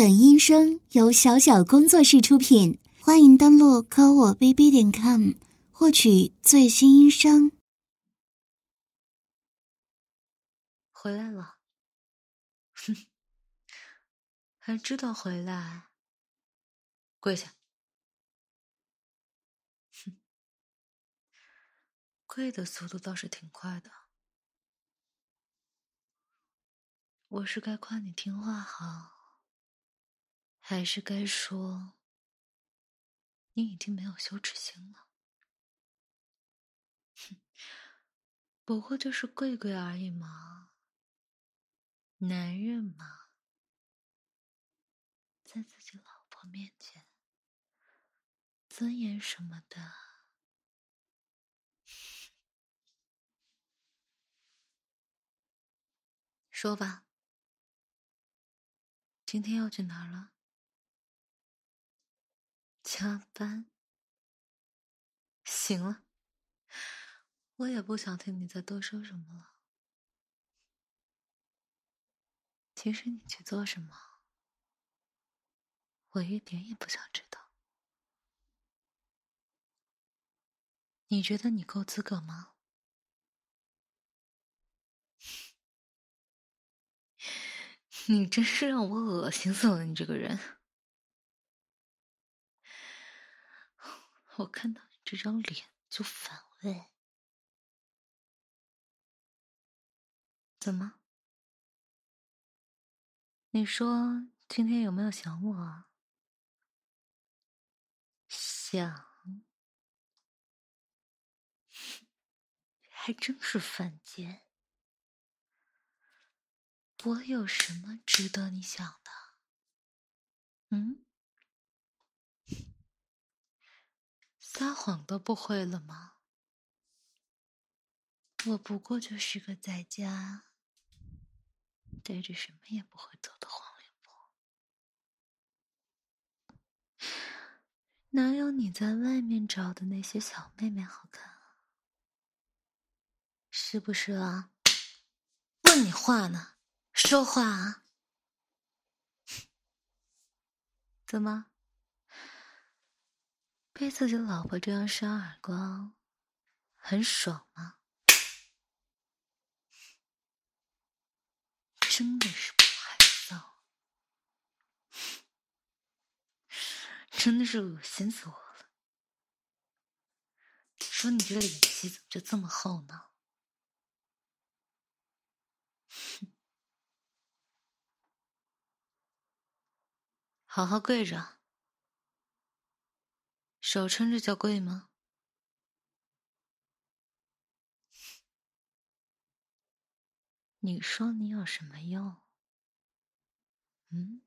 本音声由小小工作室出品，欢迎登录科我 bb 点 com 获取最新音声。回来了，哼，还知道回来？跪下，哼，跪的速度倒是挺快的。我是该夸你听话好？还是该说，你已经没有羞耻心了。哼，不过就是跪跪而已嘛。男人嘛，在自己老婆面前，尊严什么的，说吧，今天要去哪儿了？加班，行了，我也不想听你再多说什么了。其实你去做什么，我一点也不想知道。你觉得你够资格吗？你真是让我恶心死了！你这个人。我看到你这张脸就反胃，怎么？你说今天有没有想我？想，还真是犯贱。我有什么值得你想的？嗯？撒谎都不会了吗？我不过就是个在家带着什么也不会走的黄脸婆，哪有你在外面找的那些小妹妹好看啊？是不是啊？问你话呢，说话啊？怎么？被自己老婆这样扇耳光，很爽吗？真的是不害臊，真的是恶心死我了！说你这个脸皮怎么就这么厚呢？好好跪着。手撑着叫跪吗？你说你有什么用？嗯，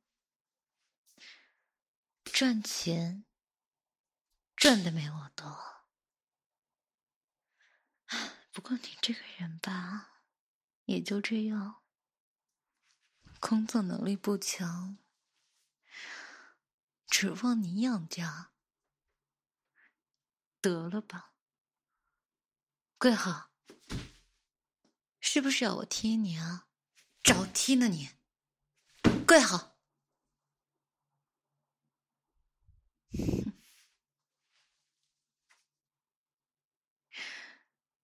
赚钱赚的没我多。不过你这个人吧，也就这样，工作能力不强，指望你养家。得了吧，跪好，是不是要我踢你啊？找踢呢你，跪好。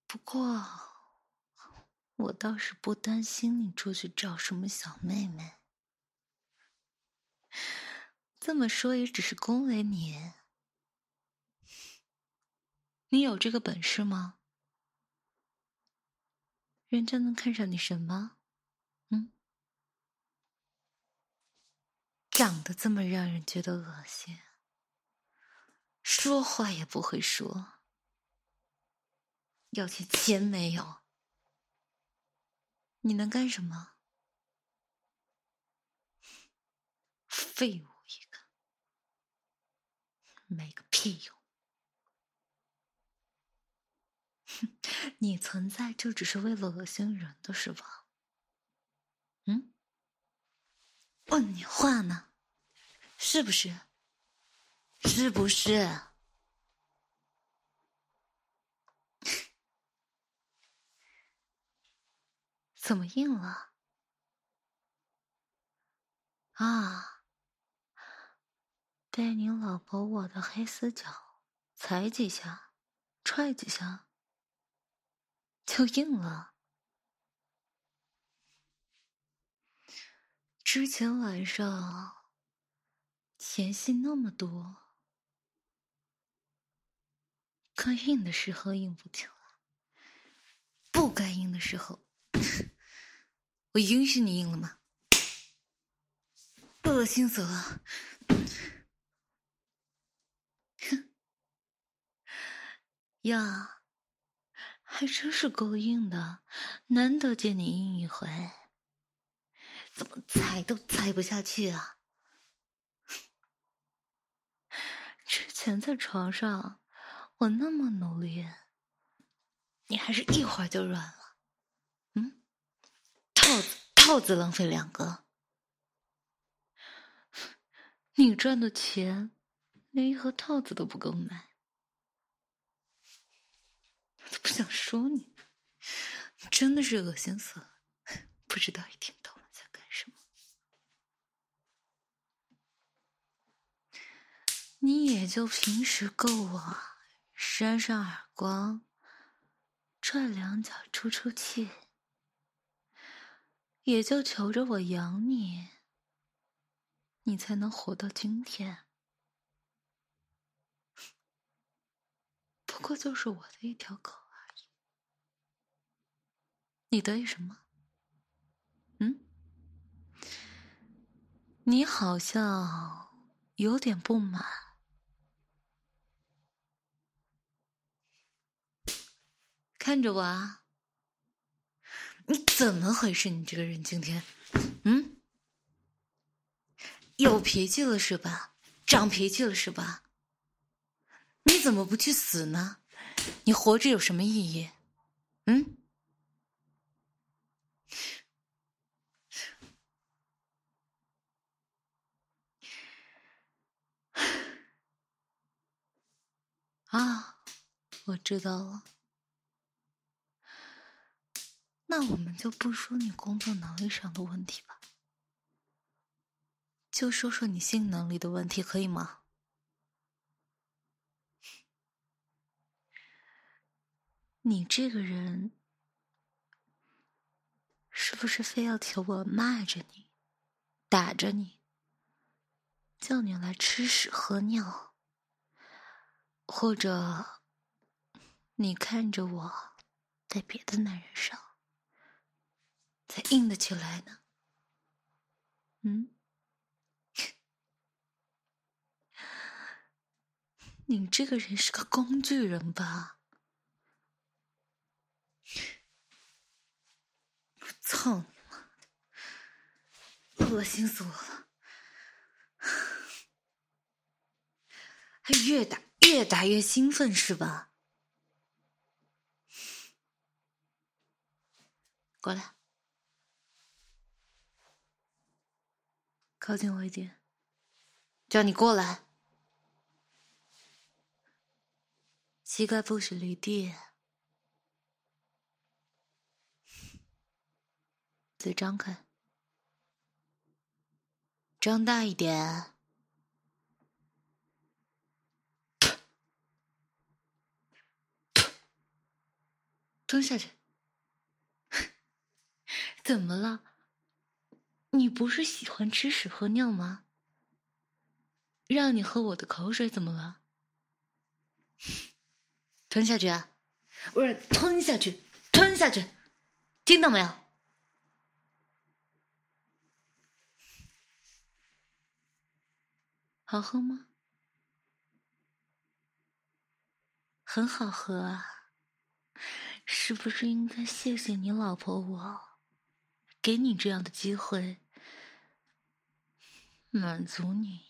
不过，我倒是不担心你出去找什么小妹妹。这么说也只是恭维你。你有这个本事吗？人家能看上你什么？嗯，长得这么让人觉得恶心，说话也不会说，要钱钱没有，你能干什么？废物一个，没个屁用！你存在就只是为了恶心人的是吧？嗯？问你话呢，是不是？是不是？怎么硬了？啊，被你老婆我的黑丝脚踩几下，踹几下，就硬了。之前晚上前戏那么多，该硬的时候硬不起来，不该硬的时候，我允许你硬了吗？恶心死了！哼呀，还真是够硬的，难得见你硬一回。怎么踩都踩不下去啊！之前在床上我那么努力，你还是一会儿就软了。嗯，套子套子浪费两个，你赚的钱连一盒套子都不够买，不想说你，你真的是恶心死了，不知道一天到晚在干什么。你也就平时够我扇扇耳光，踹两脚出出气，也就求着我养你，你才能活到今天。不过就是我的一条狗，你得意什么？嗯？你好像有点不满。看着我啊！你怎么回事？你这个人今天，嗯，有脾气了是吧？长脾气了是吧？你怎么不去死呢？你活着有什么意义？嗯？啊，我知道了。那我们就不说你工作能力上的问题吧，就说说你性能力的问题，可以吗？你这个人是不是非要求我骂着你、打着你、叫你来吃屎喝尿，或者你看着我在别的男人上？才硬得起来呢。嗯，你这个人是个工具人吧？我操你妈，恶心死我了！还越打越打越兴奋是吧？过来。靠近我一点，叫你过来。膝盖不许离地，嘴张开，张大一点，吞下去。怎么了？你不是喜欢吃屎喝尿吗？让你喝我的口水怎么了？吞下去啊！不是吞下去，吞下去，听到没有？好喝吗？很好喝啊！是不是应该谢谢你老婆我？给你这样的机会，满足你，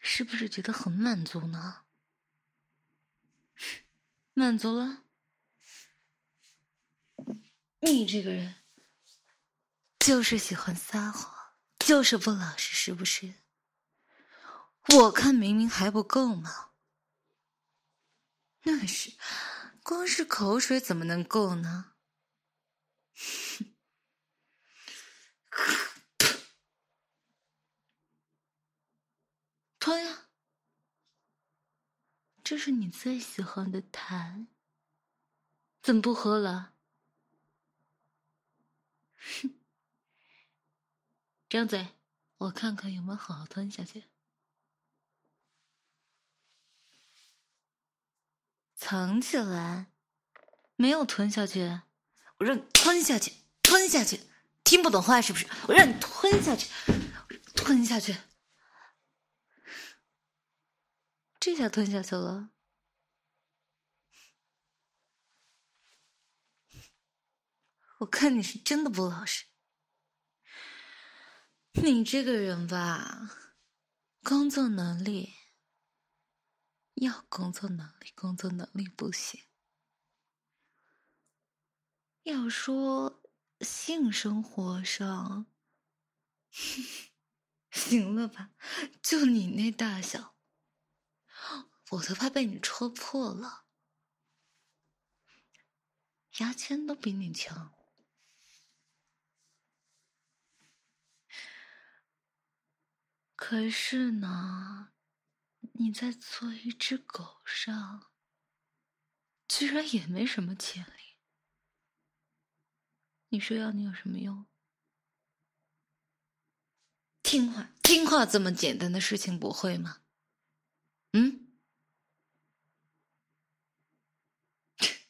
是不是觉得很满足呢？满足了？你这个人就是喜欢撒谎，就是不老实，是不是？我看明明还不够吗？那是，光是口水怎么能够呢？吞呀！这是你最喜欢的痰，怎么不喝了？哼！张嘴，我看看有没有好好吞下去。藏起来，没有吞下去，我让你吞下去，吞下去，听不懂话是不是？我让你吞下去，吞下去。这下吞下去了，我看你是真的不老实。你这个人吧，工作能力要工作能力，工作能力不行。要说性生活上，行了吧？就你那大小。我都怕被你戳破了，牙签都比你强。可是呢，你在做一只狗上，居然也没什么潜力。你说要你有什么用？听话，听话这么简单的事情不会吗？嗯？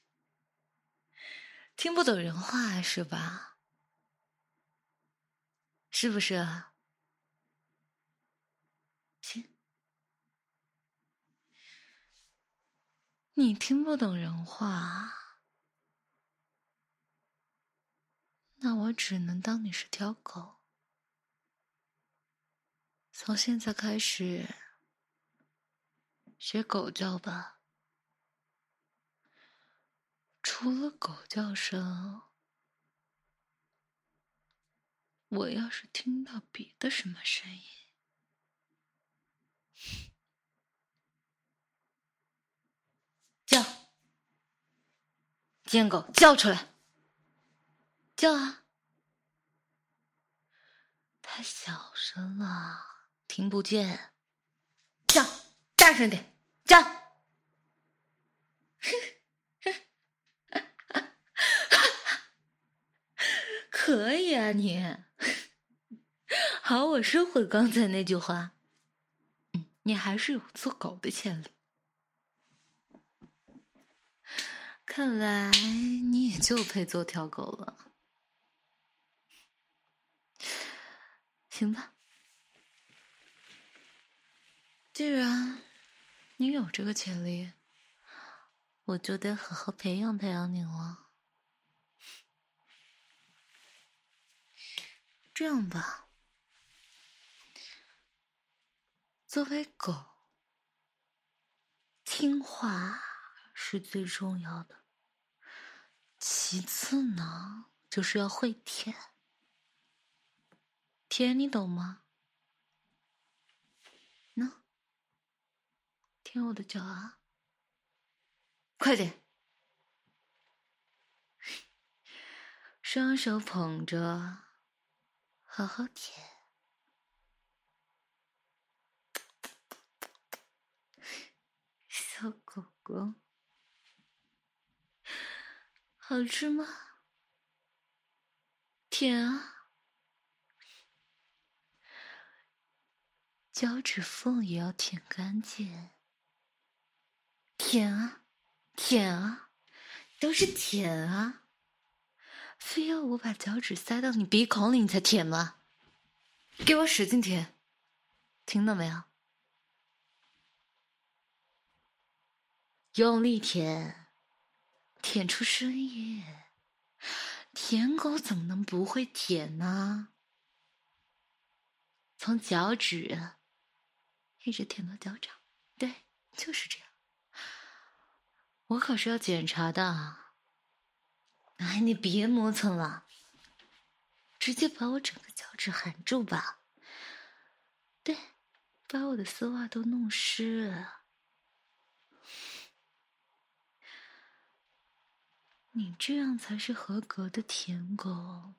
听不懂人话是吧？是不是？啊行，你听不懂人话，那我只能当你是条狗。从现在开始，学狗叫吧。除了狗叫声，我要是听到别的什么声音，叫，贱狗叫出来，叫啊！太小声了，听不见，叫，大声点，叫。可以啊，你好，我收回刚才那句话。嗯，你还是有做狗的潜力。看来你也就配做条狗了。行吧，既然你有这个潜力，我就得好好培养培养你了。这样吧，作为狗，听话是最重要的。其次呢，就是要会舔。舔你懂吗？喏，舔我的脚啊！快点，双手捧着。好好舔，小狗狗，好吃吗？舔啊，脚趾缝也要舔干净。舔啊，舔啊，都是舔啊。非要我把脚趾塞到你鼻孔里你才舔吗？给我使劲舔，听到没有？用力舔，舔出声音。舔狗怎么能不会舔呢？从脚趾一直舔到脚掌，对，就是这样。我可是要检查的。哎，你别磨蹭了，直接把我整个脚趾含住吧。对，把我的丝袜都弄湿了。你这样才是合格的舔狗，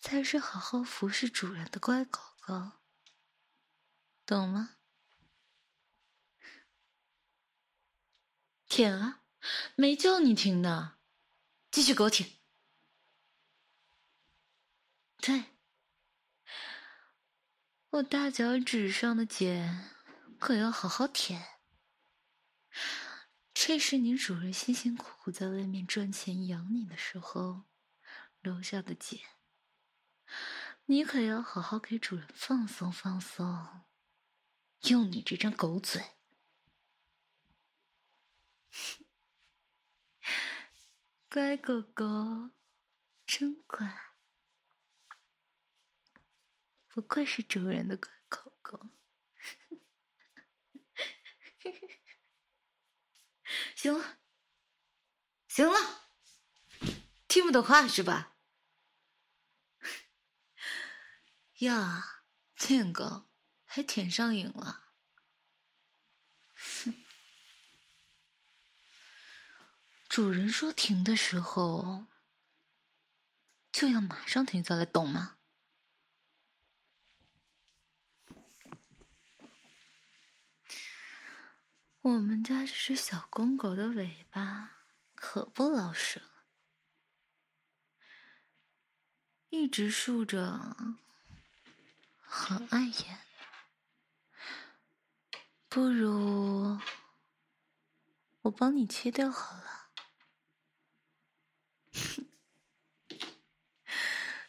才是好好服侍主人的乖狗狗。懂吗？舔啊！没叫你停的，继续给我舔。对，我大脚趾上的茧可要好好舔。这是你主人辛辛苦苦在外面赚钱养你的时候留下的茧，你可要好好给主人放松放松。用你这张狗嘴，乖狗狗，真乖，不愧是主人的乖狗狗。行了，行了，听不懂话是吧？呀，贱狗！还舔上瘾了，哼！主人说停的时候，就要马上停下来，懂吗？我们家这只小公狗的尾巴可不老实了，一直竖着，很碍眼。不如我帮你切掉好了。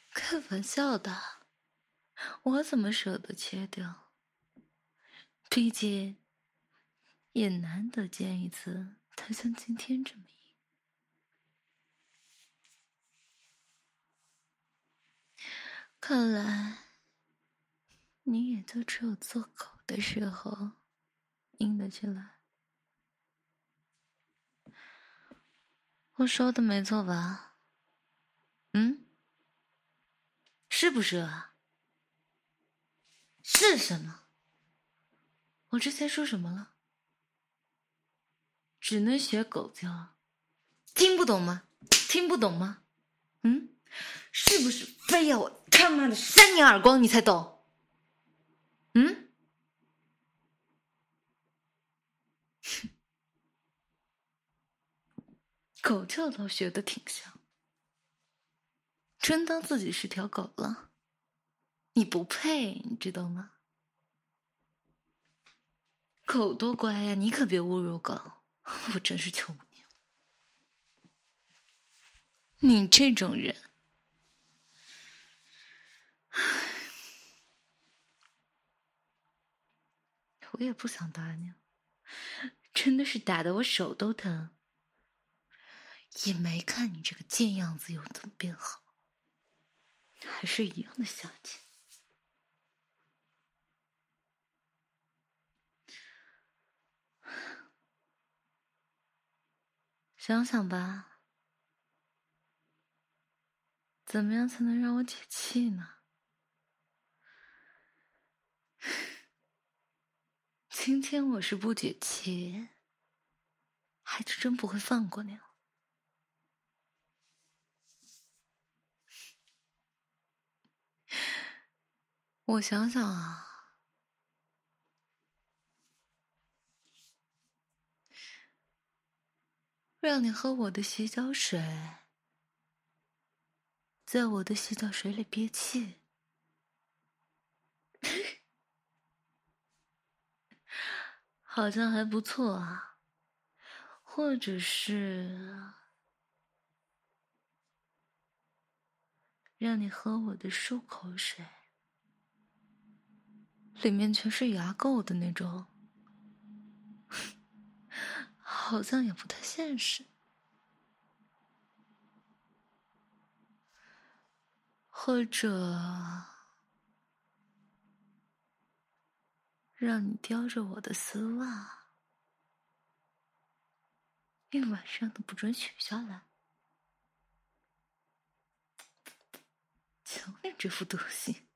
开玩笑的，我怎么舍得切掉？毕竟也难得见一次他像今天这么硬。看来你也就只有做狗的时候。硬得起来，我说的没错吧？嗯，是不是啊？是什么？我之前说什么了？只能学狗叫，听不懂吗？听不懂吗？嗯，是不是非要我他妈的扇你耳光你才懂？嗯？狗叫倒学的挺像，真当自己是条狗了？你不配，你知道吗？狗多乖呀，你可别侮辱狗！我真是求你了，你这种人，我也不想打你，真的是打的我手都疼。也没看你这个贱样子有怎么变好，还是一样的下贱。想想吧，怎么样才能让我解气呢？今天我是不解气，还真不会放过你了。我想想啊，让你喝我的洗脚水，在我的洗脚水里憋气，好像还不错啊。或者是让你喝我的漱口水。里面全是牙垢的那种，好像也不太现实。或者让你叼着我的丝袜，一晚上都不准取下来。瞧你这副德行！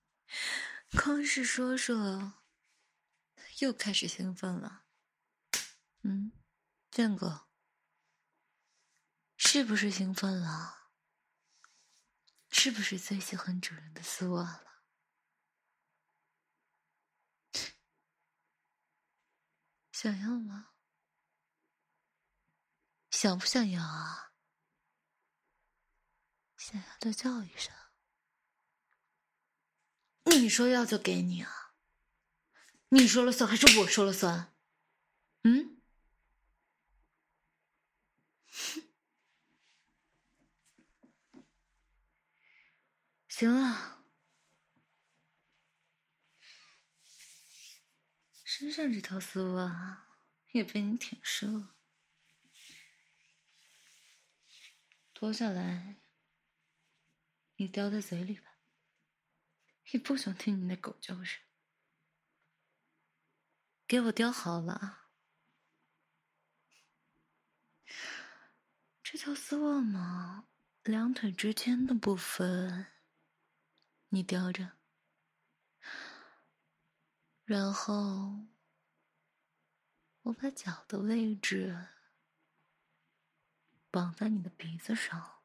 光是说说，又开始兴奋了。嗯，见过，是不是兴奋了？是不是最喜欢主人的丝袜了？想要吗？想不想要啊？想要就叫一声。你说要就给你啊？你说了算还是我说了算？嗯？行了，身上这条丝袜也被你舔湿了，脱下来，你叼在嘴里吧。也不想听你那狗叫声，给我叼好了。这条丝袜嘛，两腿之间的部分。你叼着，然后我把脚的位置绑在你的鼻子上。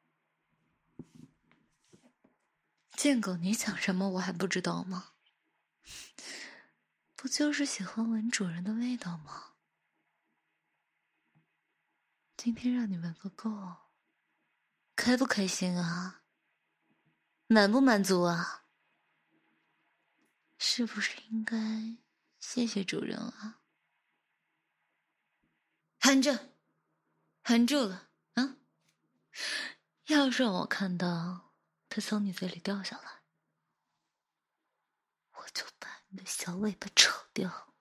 贱狗，你想什么？我还不知道吗？不就是喜欢闻主人的味道吗？今天让你闻个够，开不开心啊？满不满足啊？是不是应该谢谢主人啊？含着，含住了啊！要是让我看到它从你嘴里掉下来，我就把你的小尾巴扯掉。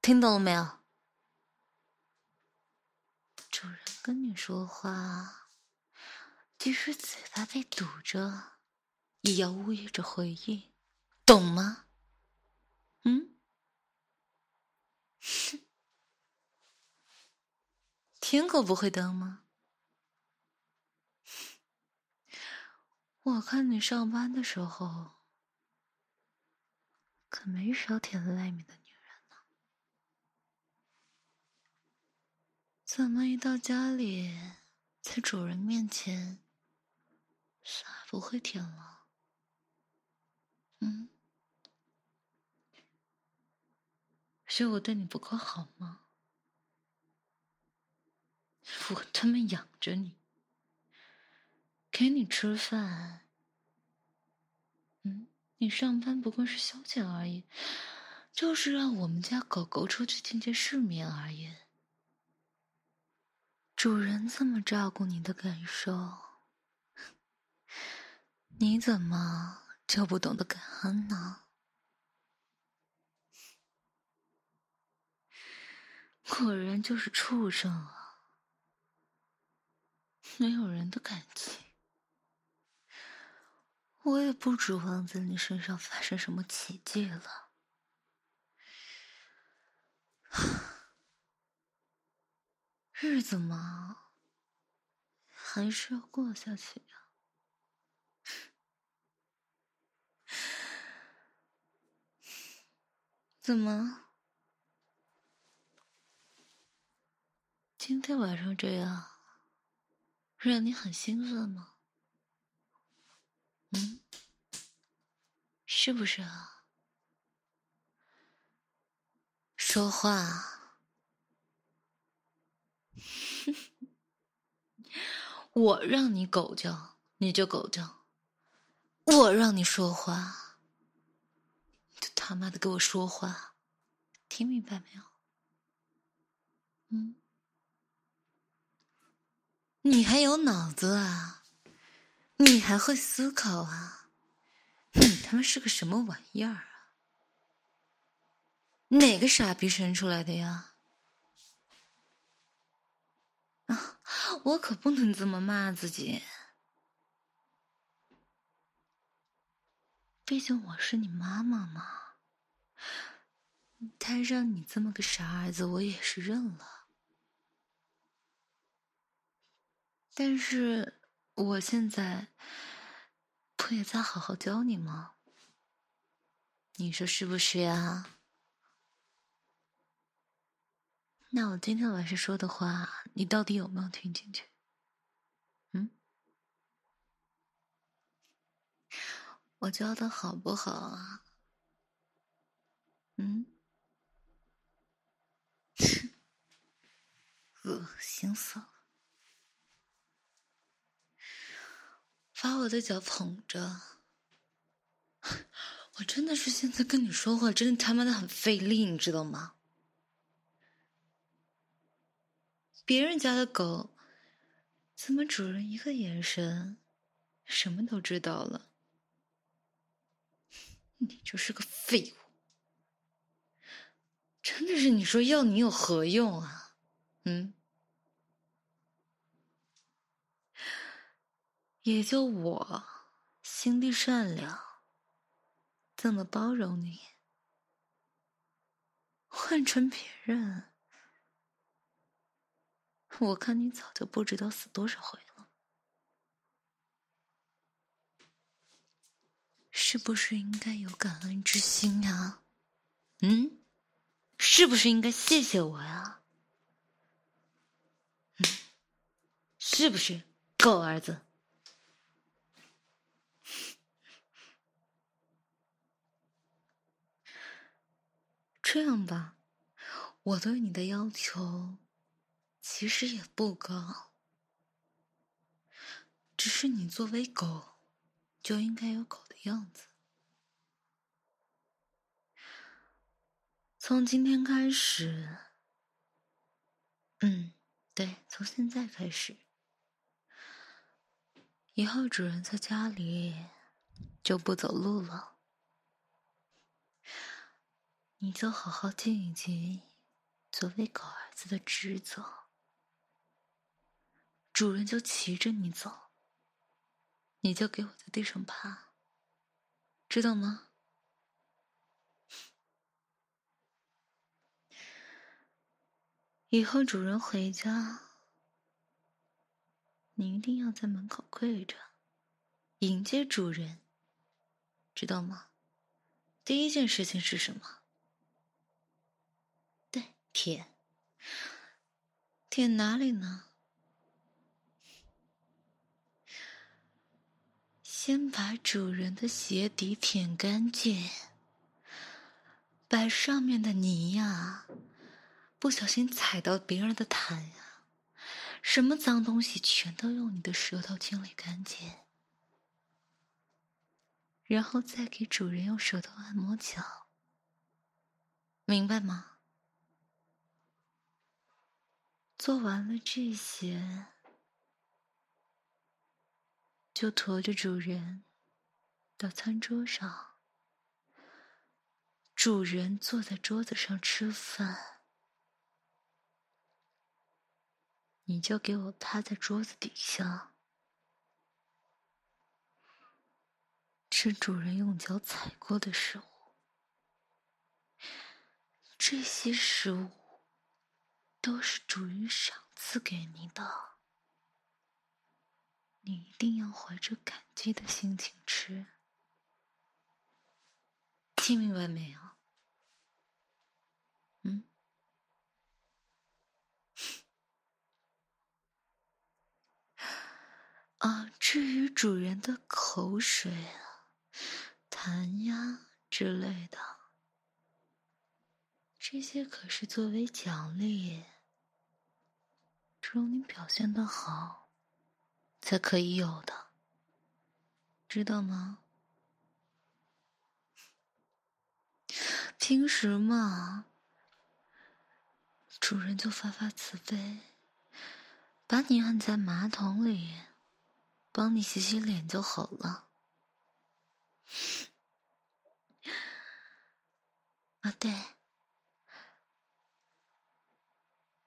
听懂了没有？主人跟你说话。即使嘴巴被堵着，也要呜咽着回应，懂吗？嗯？舔狗不会当吗？我看你上班的时候，可没少舔外面的女人呢。怎么一到家里，在主人面前？啥不会舔了？嗯，是我对你不够好吗？我他妈养着你，给你吃饭，嗯，你上班不过是消遣而已，就是让我们家狗狗出去见见世面而已。主人这么照顾你的感受。你怎么就不懂得感恩呢？果然就是畜生啊！没有人的感情，我也不指望在你身上发生什么奇迹了。日子嘛，还是要过下去呀。怎么？今天晚上这样，让你很兴奋吗？嗯，是不是啊？说话，我让你狗叫，你就狗叫；我让你说话。他妈的，给我说话，听明白没有？嗯，你还有脑子啊？你还会思考啊？你他妈是个什么玩意儿啊？哪个傻逼生出来的呀？啊，我可不能这么骂自己，毕竟我是你妈妈嘛。他让你这么个傻儿子，我也是认了。但是我现在不也在好好教你吗？你说是不是呀？那我今天晚上说的话，你到底有没有听进去？嗯？我教的好不好啊？嗯？恶心死了！把我的脚捧着，我真的是现在跟你说话，真的他妈的很费力，你知道吗？别人家的狗，怎么主人一个眼神，什么都知道了？你就是个废物！真的是，你说要你有何用啊？嗯，也就我心地善良，这么包容你。换成别人，我看你早就不知道死多少回了。是不是应该有感恩之心呀？嗯？是不是应该谢谢我呀？是不是狗儿子？这样吧，我对你的要求其实也不高，只是你作为狗，就应该有狗的样子。从今天开始，嗯，对，从现在开始，以后主人在家里就不走路了，你就好好尽一尽作为狗儿子的职责，主人就骑着你走，你就给我在地上爬，知道吗？以后主人回家，你一定要在门口跪着迎接主人，知道吗？第一件事情是什么？对，舔。舔哪里呢？先把主人的鞋底舔干净，把上面的泥呀。不小心踩到别人的毯呀，什么脏东西全都用你的舌头清理干净，然后再给主人用舌头按摩脚，明白吗？做完了这些，就驮着主人到餐桌上，主人坐在桌子上吃饭。你就给我趴在桌子底下，吃主人用脚踩过的食物。这些食物都是主人赏赐给你的，你一定要怀着感激的心情吃。听明白没有？啊，至于主人的口水啊、痰呀之类的，这些可是作为奖励，只有你表现的好，才可以有的，知道吗？平时嘛，主人就发发慈悲，把你按在马桶里。帮你洗洗脸就好了。啊，对，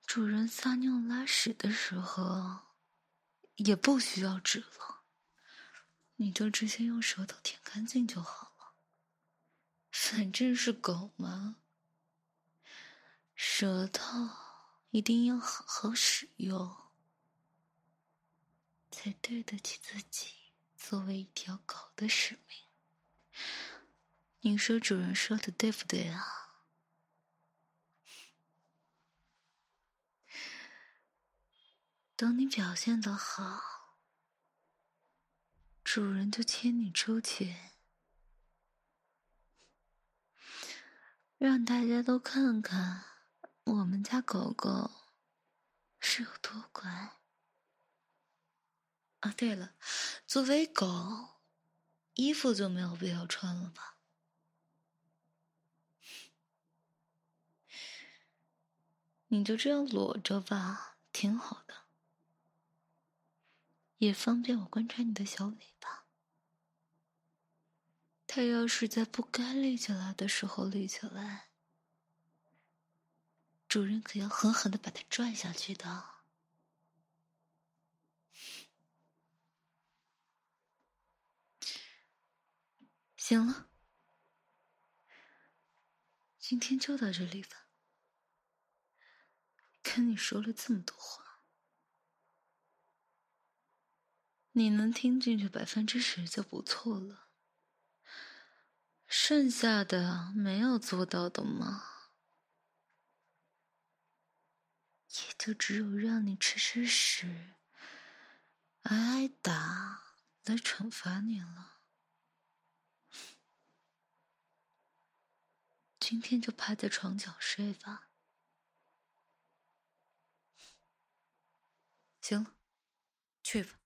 主人撒尿拉屎的时候也不需要纸了，你就直接用舌头舔干净就好了。反正是狗嘛，舌头一定要好好使用。才对得起自己作为一条狗的使命。你说主人说的对不对啊？等你表现的好，主人就牵你出去，让大家都看看我们家狗狗是有多乖？啊，对了，作为狗，衣服就没有必要穿了吧？你就这样裸着吧，挺好的，也方便我观察你的小尾巴。它要是在不该立起来的时候立起来，主人可要狠狠的把它拽下去的。行了，今天就到这里吧。跟你说了这么多话，你能听进去百分之十就不错了。剩下的没有做到的吗？也就只有让你吃吃屎、挨挨打来惩罚你了。今天就趴在床角睡吧。行了，去吧。